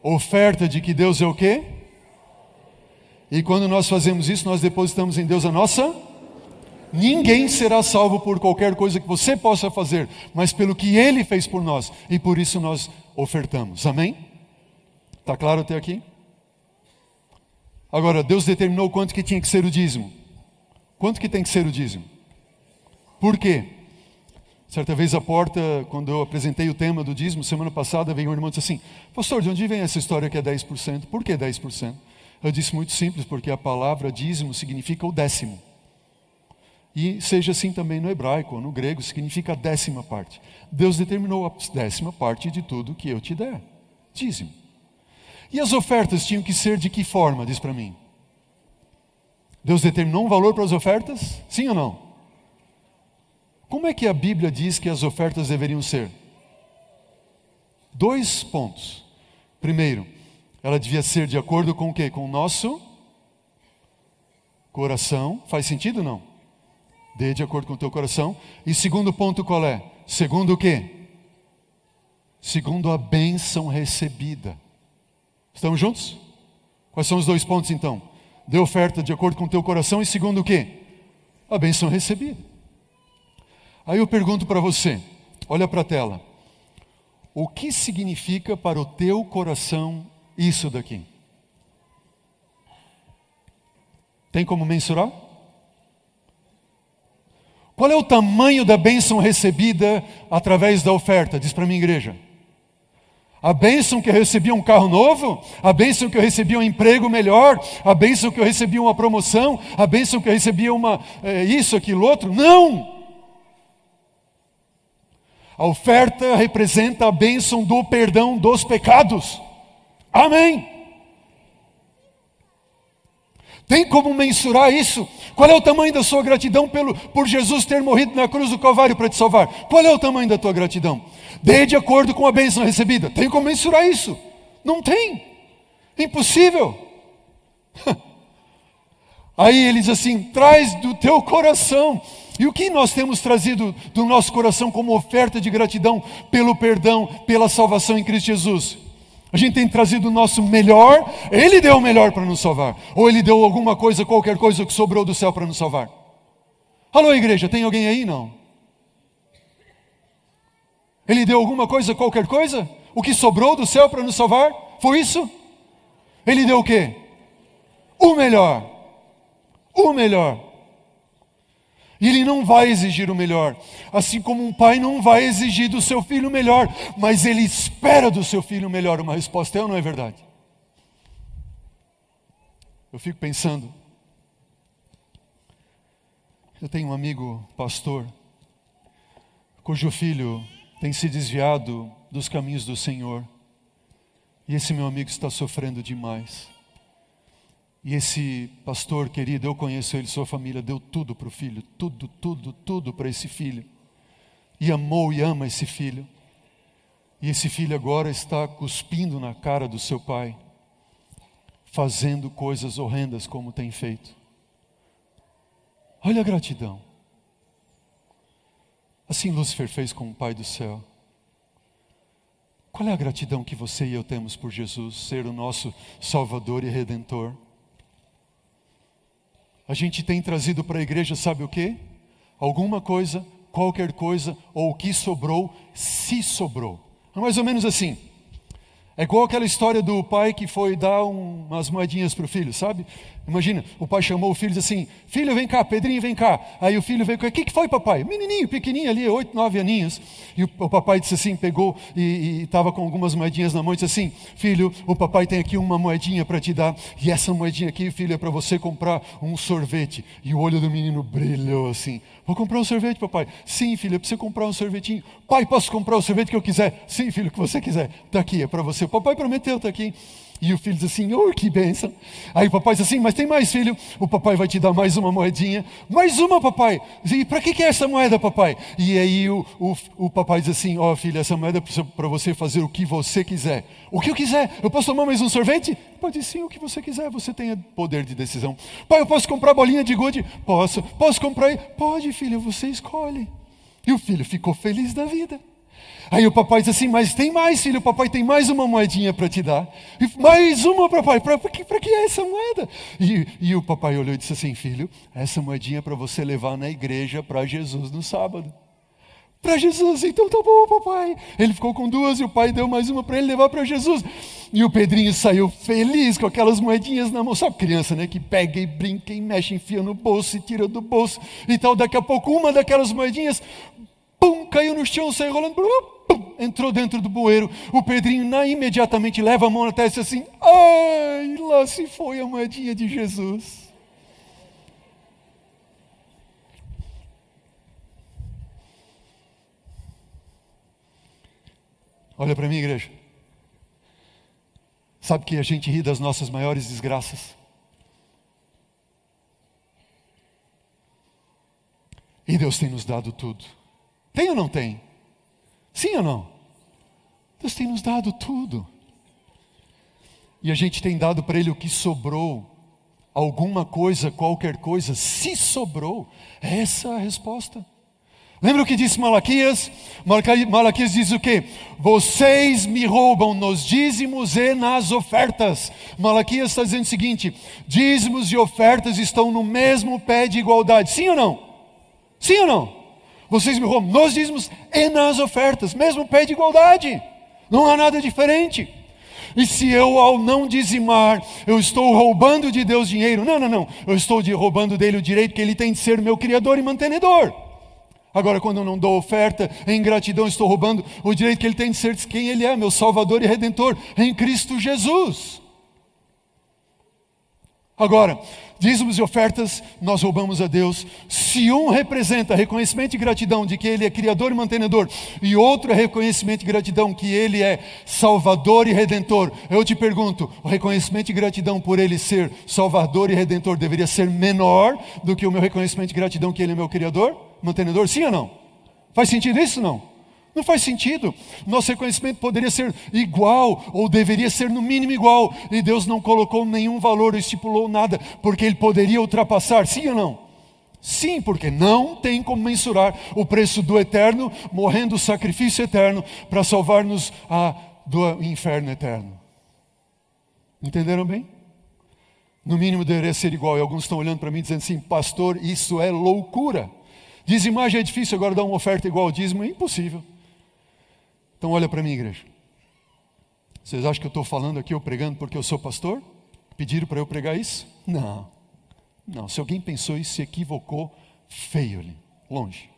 Oferta de que Deus é o quê? E quando nós fazemos isso, nós depositamos em Deus a nossa. Ninguém será salvo por qualquer coisa que você possa fazer, mas pelo que Ele fez por nós. E por isso nós ofertamos. Amém? Está claro até aqui? Agora, Deus determinou quanto que tinha que ser o dízimo. Quanto que tem que ser o dízimo? Por quê? Certa vez a porta, quando eu apresentei o tema do dízimo, semana passada, veio um irmão e disse assim: Pastor, de onde vem essa história que é 10%? Por que 10%? Eu disse muito simples, porque a palavra dízimo significa o décimo. E seja assim também no hebraico ou no grego, significa a décima parte. Deus determinou a décima parte de tudo que eu te der. Dízimo. E as ofertas tinham que ser de que forma? Diz para mim. Deus determinou um valor para as ofertas? Sim ou não? Como é que a Bíblia diz que as ofertas deveriam ser? Dois pontos. Primeiro, ela devia ser de acordo com o quê? Com o nosso coração. Faz sentido não? Dê de acordo com o teu coração. E segundo ponto qual é? Segundo o quê? Segundo a bênção recebida. Estamos juntos? Quais são os dois pontos então? Dê oferta de acordo com o teu coração e segundo o quê? A bênção recebida. Aí eu pergunto para você, olha para a tela. O que significa para o teu coração isso daqui? Tem como mensurar? Qual é o tamanho da bênção recebida através da oferta? Diz para mim, igreja. A bênção que eu recebi um carro novo, a bênção que eu recebi um emprego melhor, a bênção que eu recebi uma promoção, a bênção que eu recebi uma é, isso, aquilo, outro. Não! A oferta representa a bênção do perdão dos pecados. Amém. Tem como mensurar isso? Qual é o tamanho da sua gratidão pelo, por Jesus ter morrido na cruz do Calvário para te salvar? Qual é o tamanho da tua gratidão? Dê de acordo com a bênção recebida. Tem como mensurar isso? Não tem. Impossível. Aí ele diz assim: traz do teu coração e o que nós temos trazido do nosso coração como oferta de gratidão pelo perdão, pela salvação em Cristo Jesus? A gente tem trazido o nosso melhor, Ele deu o melhor para nos salvar, ou Ele deu alguma coisa, qualquer coisa que sobrou do céu para nos salvar? Alô, igreja, tem alguém aí? Não. Ele deu alguma coisa, qualquer coisa? O que sobrou do céu para nos salvar? Foi isso? Ele deu o quê? O melhor. O melhor. E ele não vai exigir o melhor, assim como um pai não vai exigir do seu filho o melhor, mas ele espera do seu filho o melhor. Uma resposta é ou não é verdade? Eu fico pensando. Eu tenho um amigo pastor, cujo filho tem se desviado dos caminhos do Senhor, e esse meu amigo está sofrendo demais. E esse pastor querido, eu conheço ele, sua família, deu tudo para o filho, tudo, tudo, tudo para esse filho. E amou e ama esse filho. E esse filho agora está cuspindo na cara do seu pai, fazendo coisas horrendas como tem feito. Olha a gratidão. Assim Lúcifer fez com o Pai do céu. Qual é a gratidão que você e eu temos por Jesus ser o nosso Salvador e Redentor? A gente tem trazido para a igreja, sabe o que? Alguma coisa, qualquer coisa, ou o que sobrou, se sobrou. É mais ou menos assim. É igual aquela história do pai que foi dar umas moedinhas para o filho, sabe? Imagina, o pai chamou o filho e disse assim: Filho, vem cá, Pedrinho, vem cá. Aí o filho veio com: O que, foi, papai? Menininho, pequenininho ali, oito, nove aninhos. E o, o papai disse assim: pegou e estava com algumas moedinhas na mão e disse assim: Filho, o papai tem aqui uma moedinha para te dar. E essa moedinha aqui, filho, é para você comprar um sorvete. E o olho do menino brilhou assim: Vou comprar um sorvete, papai. Sim, filho, para você comprar um sorvetinho. Pai, posso comprar o sorvete que eu quiser? Sim, filho, o que você quiser. Está aqui, é para você. O papai prometeu, está aqui. E o filho diz assim: Oh, que bênção. Aí o papai diz assim: Mas tem mais, filho. O papai vai te dar mais uma moedinha. Mais uma, papai. E para que, que é essa moeda, papai? E aí o, o, o papai diz assim: Ó, oh, filho, essa moeda é para você fazer o que você quiser. O que eu quiser. Eu posso tomar mais um sorvete? Pode sim, o que você quiser. Você tem poder de decisão. Pai, eu posso comprar bolinha de gude? Posso. Posso comprar? Pode, filho, você escolhe. E o filho ficou feliz da vida. Aí o papai diz assim: Mas tem mais, filho, o papai tem mais uma moedinha para te dar. E mais uma, papai, para que, que é essa moeda? E, e o papai olhou e disse assim: Filho, essa moedinha é para você levar na igreja para Jesus no sábado. Para Jesus, então tá bom, papai. Ele ficou com duas e o pai deu mais uma para ele levar para Jesus. E o Pedrinho saiu feliz com aquelas moedinhas na mão. Sabe criança, né? Que pega e brinca e mexe, enfia no bolso e tira do bolso e tal. Daqui a pouco, uma daquelas moedinhas, pum, caiu no chão, saiu rolando pum, entrou dentro do bueiro. O Pedrinho na, imediatamente leva a mão na testa assim: ai, lá se foi a moedinha de Jesus. Olha para mim, igreja. Sabe que a gente ri das nossas maiores desgraças? E Deus tem nos dado tudo. Tem ou não tem? Sim ou não? Deus tem nos dado tudo. E a gente tem dado para Ele o que sobrou. Alguma coisa, qualquer coisa, se sobrou. Essa é a resposta. Lembra o que disse Malaquias? Malaquias diz o quê? Vocês me roubam nos dízimos e nas ofertas. Malaquias está dizendo o seguinte: dízimos e ofertas estão no mesmo pé de igualdade. Sim ou não? Sim ou não? Vocês me roubam nos dízimos e nas ofertas, mesmo pé de igualdade. Não há nada diferente. E se eu, ao não dizimar, eu estou roubando de Deus dinheiro? Não, não, não. Eu estou de, roubando dele o direito que ele tem de ser meu criador e mantenedor. Agora, quando eu não dou oferta, em gratidão, estou roubando o direito que ele tem de ser quem ele é, meu Salvador e Redentor, em Cristo Jesus. Agora, dízimos e ofertas, nós roubamos a Deus. Se um representa reconhecimento e gratidão de que Ele é Criador e mantenedor, e outro é reconhecimento e gratidão que Ele é Salvador e Redentor, eu te pergunto: o reconhecimento e gratidão por Ele ser Salvador e Redentor deveria ser menor do que o meu reconhecimento e gratidão que Ele é meu Criador, mantenedor? Sim ou não? Faz sentido isso? Não? Não faz sentido. Nosso reconhecimento poderia ser igual, ou deveria ser no mínimo igual, e Deus não colocou nenhum valor, estipulou nada, porque Ele poderia ultrapassar, sim ou não? Sim, porque não tem como mensurar o preço do eterno, morrendo o sacrifício eterno, para salvar-nos do inferno eterno. Entenderam bem? No mínimo deveria ser igual, e alguns estão olhando para mim dizendo assim, pastor, isso é loucura. Dizimar já é difícil, agora dar uma oferta igual ao dízimo é impossível. Então, olha para mim, igreja. Vocês acham que eu estou falando aqui, ou pregando porque eu sou pastor? Pediram para eu pregar isso? Não. Não, se alguém pensou isso, se equivocou, feio ali, longe.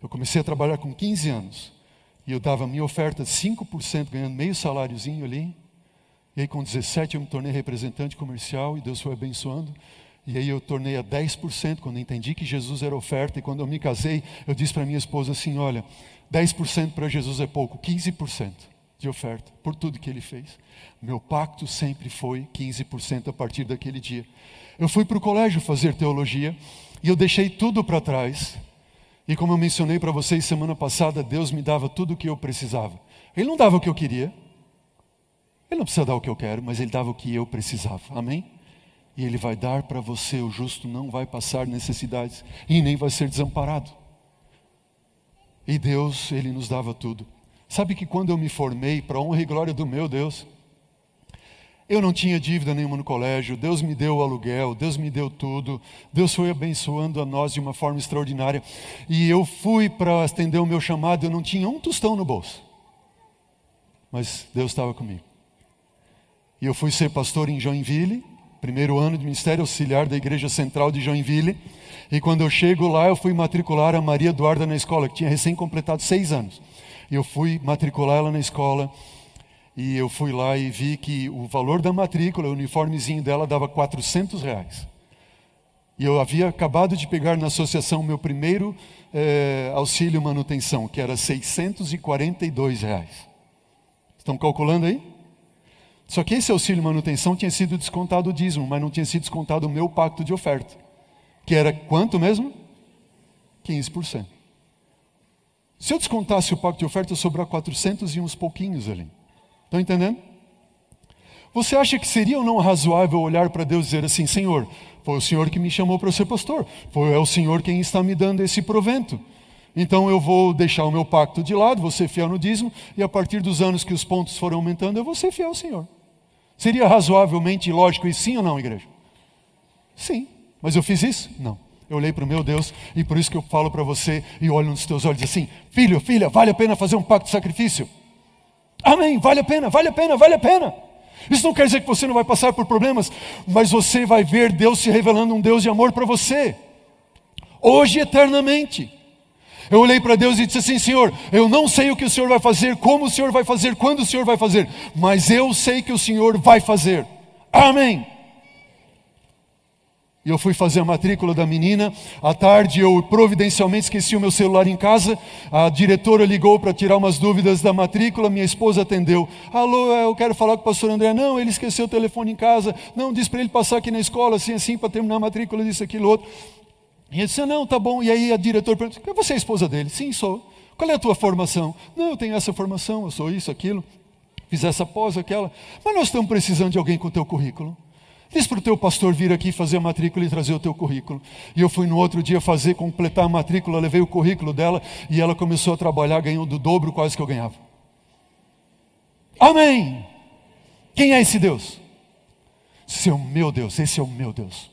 Eu comecei a trabalhar com 15 anos. E eu dava minha oferta 5%, ganhando meio saláriozinho ali. E aí, com 17, eu me tornei representante comercial e Deus foi abençoando. E aí eu tornei a 10% quando entendi que Jesus era oferta. E quando eu me casei, eu disse para minha esposa assim: Olha, 10% para Jesus é pouco, 15% de oferta por tudo que ele fez. Meu pacto sempre foi 15% a partir daquele dia. Eu fui para o colégio fazer teologia e eu deixei tudo para trás. E como eu mencionei para vocês semana passada, Deus me dava tudo o que eu precisava. Ele não dava o que eu queria, ele não precisa dar o que eu quero, mas ele dava o que eu precisava. Amém? E ele vai dar para você, o justo não vai passar necessidades e nem vai ser desamparado. E Deus, Ele nos dava tudo. Sabe que quando eu me formei, para honra e glória do meu Deus, eu não tinha dívida nenhuma no colégio, Deus me deu o aluguel, Deus me deu tudo, Deus foi abençoando a nós de uma forma extraordinária. E eu fui para atender o meu chamado, eu não tinha um tostão no bolso. Mas Deus estava comigo. E eu fui ser pastor em Joinville, primeiro ano de ministério auxiliar da Igreja Central de Joinville. E quando eu chego lá, eu fui matricular a Maria Eduarda na escola, que tinha recém completado seis anos. Eu fui matricular ela na escola. E eu fui lá e vi que o valor da matrícula, o uniformezinho dela, dava 400 reais. E eu havia acabado de pegar na associação meu primeiro é, auxílio manutenção, que era 642 reais. Estão calculando aí? Só que esse auxílio manutenção tinha sido descontado o dízimo, mas não tinha sido descontado o meu pacto de oferta. Que era quanto mesmo? 15%. Se eu descontasse o pacto de oferta, sobrar 400 e uns pouquinhos ali. Estão entendendo? Você acha que seria ou não razoável olhar para Deus e dizer assim: Senhor, foi o Senhor que me chamou para ser pastor, foi é o Senhor quem está me dando esse provento. Então eu vou deixar o meu pacto de lado, vou ser fiel no dízimo, e a partir dos anos que os pontos foram aumentando, eu vou ser fiel ao Senhor. Seria razoavelmente lógico isso sim ou não, igreja? Sim. Mas eu fiz isso? Não. Eu olhei para o meu Deus e por isso que eu falo para você e olho nos teus olhos assim: Filho, filha, vale a pena fazer um pacto de sacrifício? Amém, vale a pena, vale a pena, vale a pena. Isso não quer dizer que você não vai passar por problemas, mas você vai ver Deus se revelando um Deus de amor para você, hoje e eternamente. Eu olhei para Deus e disse assim: Senhor, eu não sei o que o Senhor vai fazer, como o Senhor vai fazer, quando o Senhor vai fazer, mas eu sei que o Senhor vai fazer. Amém. E eu fui fazer a matrícula da menina. À tarde eu providencialmente esqueci o meu celular em casa. A diretora ligou para tirar umas dúvidas da matrícula. Minha esposa atendeu. Alô, eu quero falar com o pastor André. Não, ele esqueceu o telefone em casa. Não, disse para ele passar aqui na escola, assim, assim, para terminar a matrícula, disso, aquilo, outro. E ele disse, não, tá bom. E aí a diretora perguntou, você é esposa dele? Sim, sou. Qual é a tua formação? Não, eu tenho essa formação, eu sou isso, aquilo. Fiz essa pós, aquela. Mas nós estamos precisando de alguém com o teu currículo. Diz para o teu pastor vir aqui fazer a matrícula e trazer o teu currículo. E eu fui no outro dia fazer, completar a matrícula, levei o currículo dela e ela começou a trabalhar, ganhou do dobro quase que eu ganhava. Amém! Quem é esse Deus? É o meu Deus, esse é o meu Deus.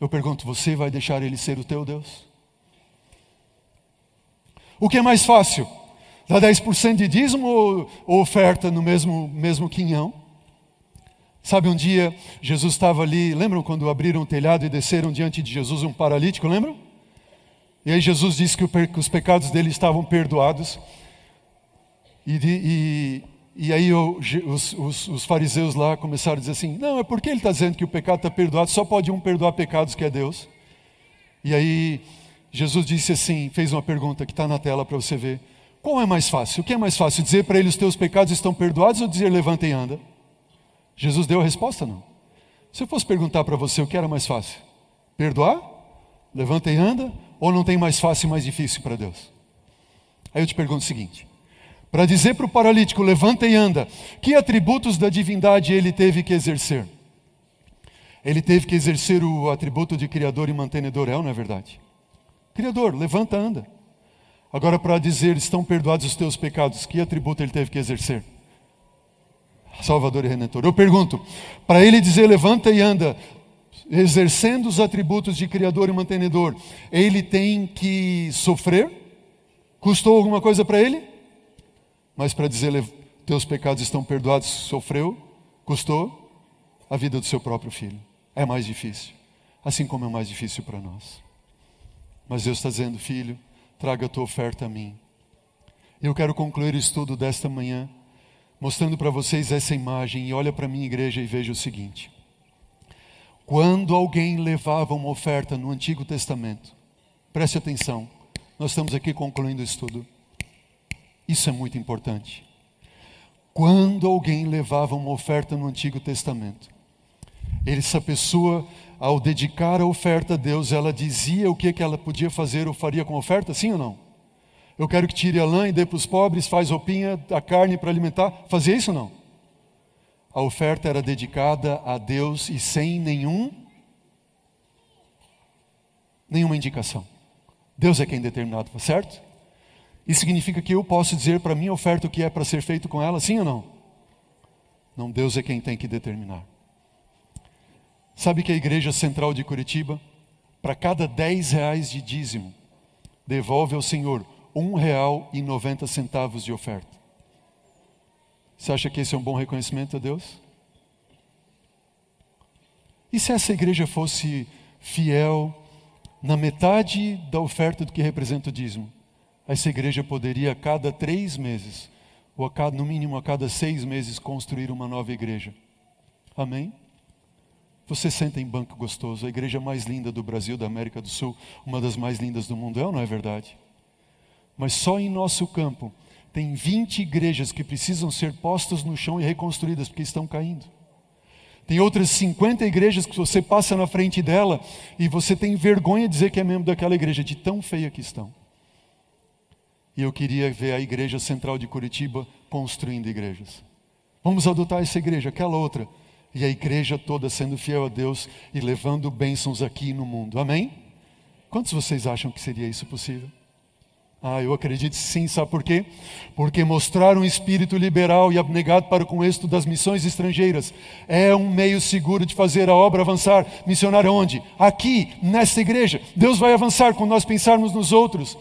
Eu pergunto, você vai deixar ele ser o teu Deus? O que é mais fácil? Dar 10% de dízimo ou, oferta no mesmo, mesmo quinhão? Sabe, um dia Jesus estava ali, lembram quando abriram o telhado e desceram diante de Jesus um paralítico, lembram? E aí Jesus disse que, que os pecados dele estavam perdoados. E, e, e aí os, os, os, fariseus lá começaram a dizer assim: não, é porque ele está dizendo que o pecado está perdoado, só pode um perdoar pecados que é Deus. E aí Jesus disse assim: fez uma pergunta que está na tela para você ver. Qual é mais fácil? O que é mais fácil? Dizer para ele os teus pecados estão perdoados ou dizer levanta e anda? Jesus deu a resposta? Não. Se eu fosse perguntar para você o que era mais fácil: perdoar, levanta e anda, ou não tem mais fácil e mais difícil para Deus? Aí eu te pergunto o seguinte: para dizer para o paralítico, levanta e anda, que atributos da divindade ele teve que exercer? Ele teve que exercer o atributo de criador e mantenedor, é não é verdade? Criador, levanta, anda. Agora, para dizer, estão perdoados os teus pecados, que atributo ele teve que exercer? Salvador e Redentor. Eu pergunto, para ele dizer levanta e anda, exercendo os atributos de Criador e mantenedor, ele tem que sofrer? Custou alguma coisa para ele? Mas para dizer teus pecados estão perdoados, sofreu, custou a vida do seu próprio filho. É mais difícil, assim como é mais difícil para nós. Mas Deus está dizendo, filho, traga a tua oferta a mim. Eu quero concluir o estudo desta manhã mostrando para vocês essa imagem e olha para minha igreja e veja o seguinte. Quando alguém levava uma oferta no Antigo Testamento, preste atenção, nós estamos aqui concluindo o estudo. Isso é muito importante. Quando alguém levava uma oferta no Antigo Testamento, essa pessoa, ao dedicar a oferta a Deus, ela dizia o que, que ela podia fazer ou faria com a oferta, sim ou não? Eu quero que tire a lã e dê para os pobres, faz roupinha, a carne para alimentar. Fazia isso ou não? A oferta era dedicada a Deus e sem nenhum nenhuma indicação. Deus é quem determinado, certo? Isso significa que eu posso dizer para minha oferta o que é para ser feito com ela, sim ou não? Não, Deus é quem tem que determinar. Sabe que a igreja central de Curitiba, para cada 10 reais de dízimo, devolve ao Senhor um real e noventa centavos de oferta. Você acha que esse é um bom reconhecimento a Deus? E se essa igreja fosse fiel na metade da oferta do que representa o dízimo? Essa igreja poderia, a cada três meses, ou a cada, no mínimo a cada seis meses, construir uma nova igreja. Amém? Você senta em banco gostoso, a igreja mais linda do Brasil, da América do Sul, uma das mais lindas do mundo, é ou não é verdade? Mas só em nosso campo tem 20 igrejas que precisam ser postas no chão e reconstruídas porque estão caindo. Tem outras 50 igrejas que você passa na frente dela e você tem vergonha de dizer que é membro daquela igreja, de tão feia que estão. E eu queria ver a igreja central de Curitiba construindo igrejas. Vamos adotar essa igreja, aquela outra e a igreja toda sendo fiel a Deus e levando bênçãos aqui no mundo. Amém? Quantos vocês acham que seria isso possível? Ah, eu acredito sim, sabe por quê? Porque mostrar um espírito liberal e abnegado para com êxito das missões estrangeiras é um meio seguro de fazer a obra avançar. Missionário onde? Aqui, nesta igreja. Deus vai avançar quando nós pensarmos nos outros.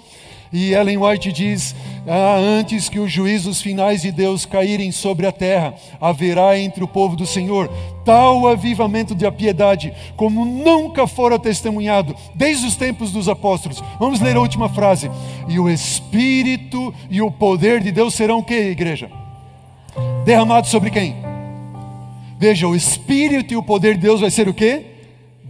E Ellen White diz: ah, antes que os juízos finais de Deus caírem sobre a terra, haverá entre o povo do Senhor tal avivamento de piedade, como nunca fora testemunhado desde os tempos dos apóstolos. Vamos ler a última frase. E o Espírito e o poder de Deus serão o que, igreja? Derramados sobre quem? Veja, o Espírito e o poder de Deus vai ser o que?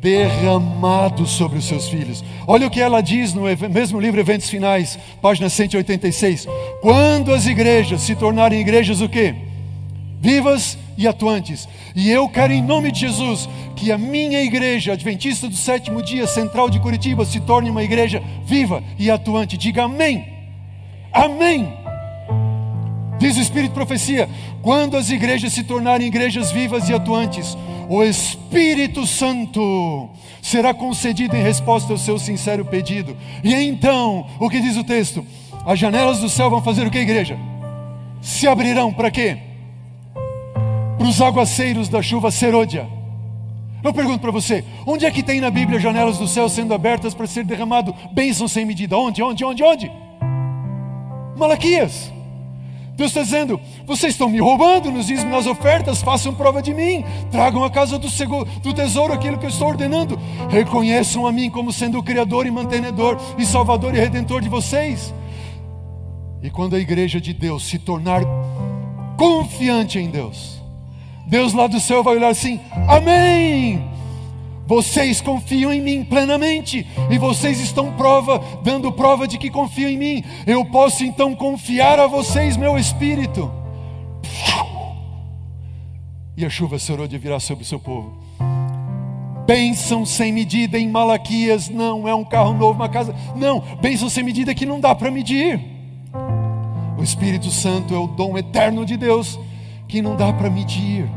Derramado sobre os seus filhos. Olha o que ela diz no mesmo livro Eventos Finais, página 186. Quando as igrejas se tornarem igrejas o quê? Vivas e atuantes. E eu quero em nome de Jesus que a minha igreja adventista do sétimo dia central de Curitiba se torne uma igreja viva e atuante. Diga amém. Amém. Diz o Espírito de Profecia: quando as igrejas se tornarem igrejas vivas e atuantes, o Espírito Santo será concedido em resposta ao seu sincero pedido. E então, o que diz o texto? As janelas do céu vão fazer o que, igreja? Se abrirão para quê? Para os aguaceiros da chuva serôdia. Eu pergunto para você: onde é que tem na Bíblia janelas do céu sendo abertas para ser derramado bênção sem medida? Onde, onde, onde, onde? Malaquias. Deus está dizendo: vocês estão me roubando nos dízimos, nas ofertas, façam prova de mim, tragam à casa do, do tesouro aquilo que eu estou ordenando, reconheçam a mim como sendo o Criador e mantenedor, e Salvador e Redentor de vocês. E quando a igreja de Deus se tornar confiante em Deus, Deus lá do céu vai olhar assim: Amém! Vocês confiam em mim plenamente e vocês estão prova, dando prova de que confiam em mim. Eu posso então confiar a vocês meu espírito. E a chuva será de virar sobre o seu povo. Bênção sem medida em Malaquias não é um carro novo, uma casa. Não, bênção sem medida que não dá para medir. O Espírito Santo é o dom eterno de Deus que não dá para medir.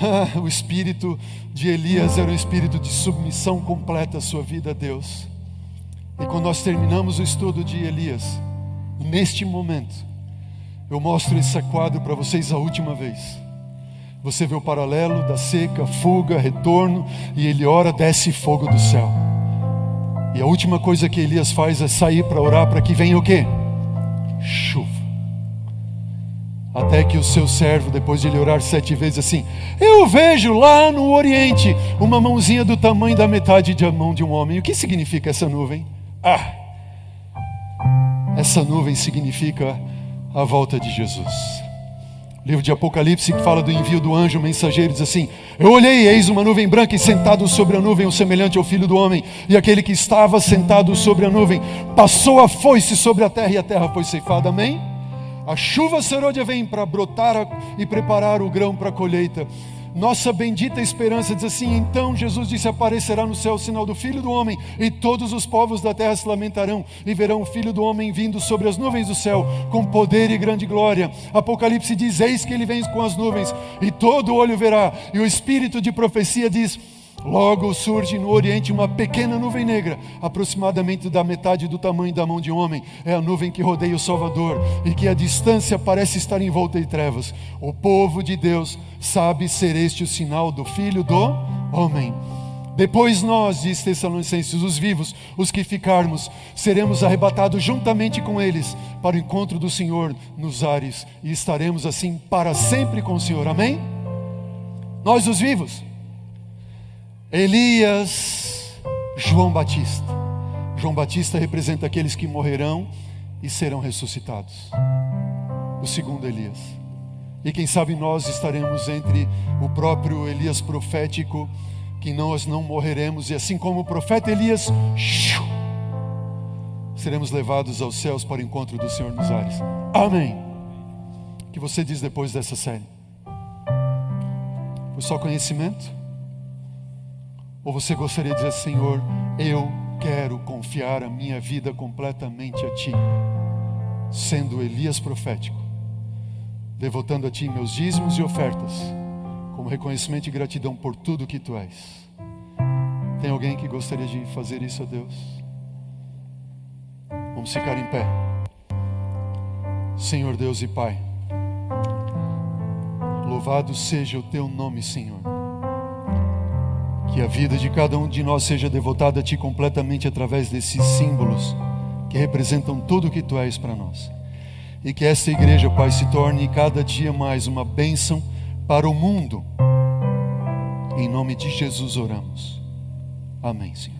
o espírito de Elias era um espírito de submissão completa à sua vida a Deus. E quando nós terminamos o estudo de Elias, neste momento, eu mostro esse quadro para vocês a última vez. Você vê o paralelo da seca, fuga, retorno, e ele ora, desce fogo do céu. E a última coisa que Elias faz é sair para orar para que venha o quê? Chuva. Até que o seu servo, depois de ele orar sete vezes assim, eu vejo lá no Oriente uma mãozinha do tamanho da metade da mão de um homem. O que significa essa nuvem? Ah, essa nuvem significa a volta de Jesus. O livro de Apocalipse que fala do envio do anjo mensageiro diz assim: Eu olhei, eis uma nuvem branca e sentado sobre a nuvem, o semelhante ao filho do homem, e aquele que estava sentado sobre a nuvem passou a foice sobre a terra e a terra foi ceifada. Amém? A chuva serôdia vem para brotar e preparar o grão para a colheita. Nossa bendita esperança diz assim: então Jesus disse: aparecerá no céu o sinal do Filho do Homem, e todos os povos da terra se lamentarão e verão o Filho do Homem vindo sobre as nuvens do céu, com poder e grande glória. Apocalipse diz: eis que ele vem com as nuvens, e todo olho verá. E o espírito de profecia diz: Logo surge no Oriente uma pequena nuvem negra, aproximadamente da metade do tamanho da mão de homem. É a nuvem que rodeia o Salvador e que a distância parece estar envolta em trevas. O povo de Deus sabe ser este o sinal do Filho do Homem. Depois nós, diz Tessalonicenses, os vivos, os que ficarmos, seremos arrebatados juntamente com eles para o encontro do Senhor nos ares e estaremos assim para sempre com o Senhor. Amém? Nós, os vivos. Elias, João Batista. João Batista representa aqueles que morrerão e serão ressuscitados. O segundo Elias. E quem sabe nós estaremos entre o próprio Elias profético que nós não morreremos, e assim como o profeta Elias, seremos levados aos céus para o encontro do Senhor nos ares. Amém. O que você diz depois dessa série? Foi só conhecimento? Ou você gostaria de dizer, Senhor, eu quero confiar a minha vida completamente a Ti, sendo Elias profético, devotando a Ti meus dízimos e ofertas como reconhecimento e gratidão por tudo que tu és. Tem alguém que gostaria de fazer isso a Deus? Vamos ficar em pé. Senhor Deus e Pai, louvado seja o teu nome, Senhor. Que a vida de cada um de nós seja devotada a Ti completamente através desses símbolos que representam tudo o que Tu és para nós. E que esta igreja, Pai, se torne cada dia mais uma bênção para o mundo. Em nome de Jesus oramos. Amém, Senhor.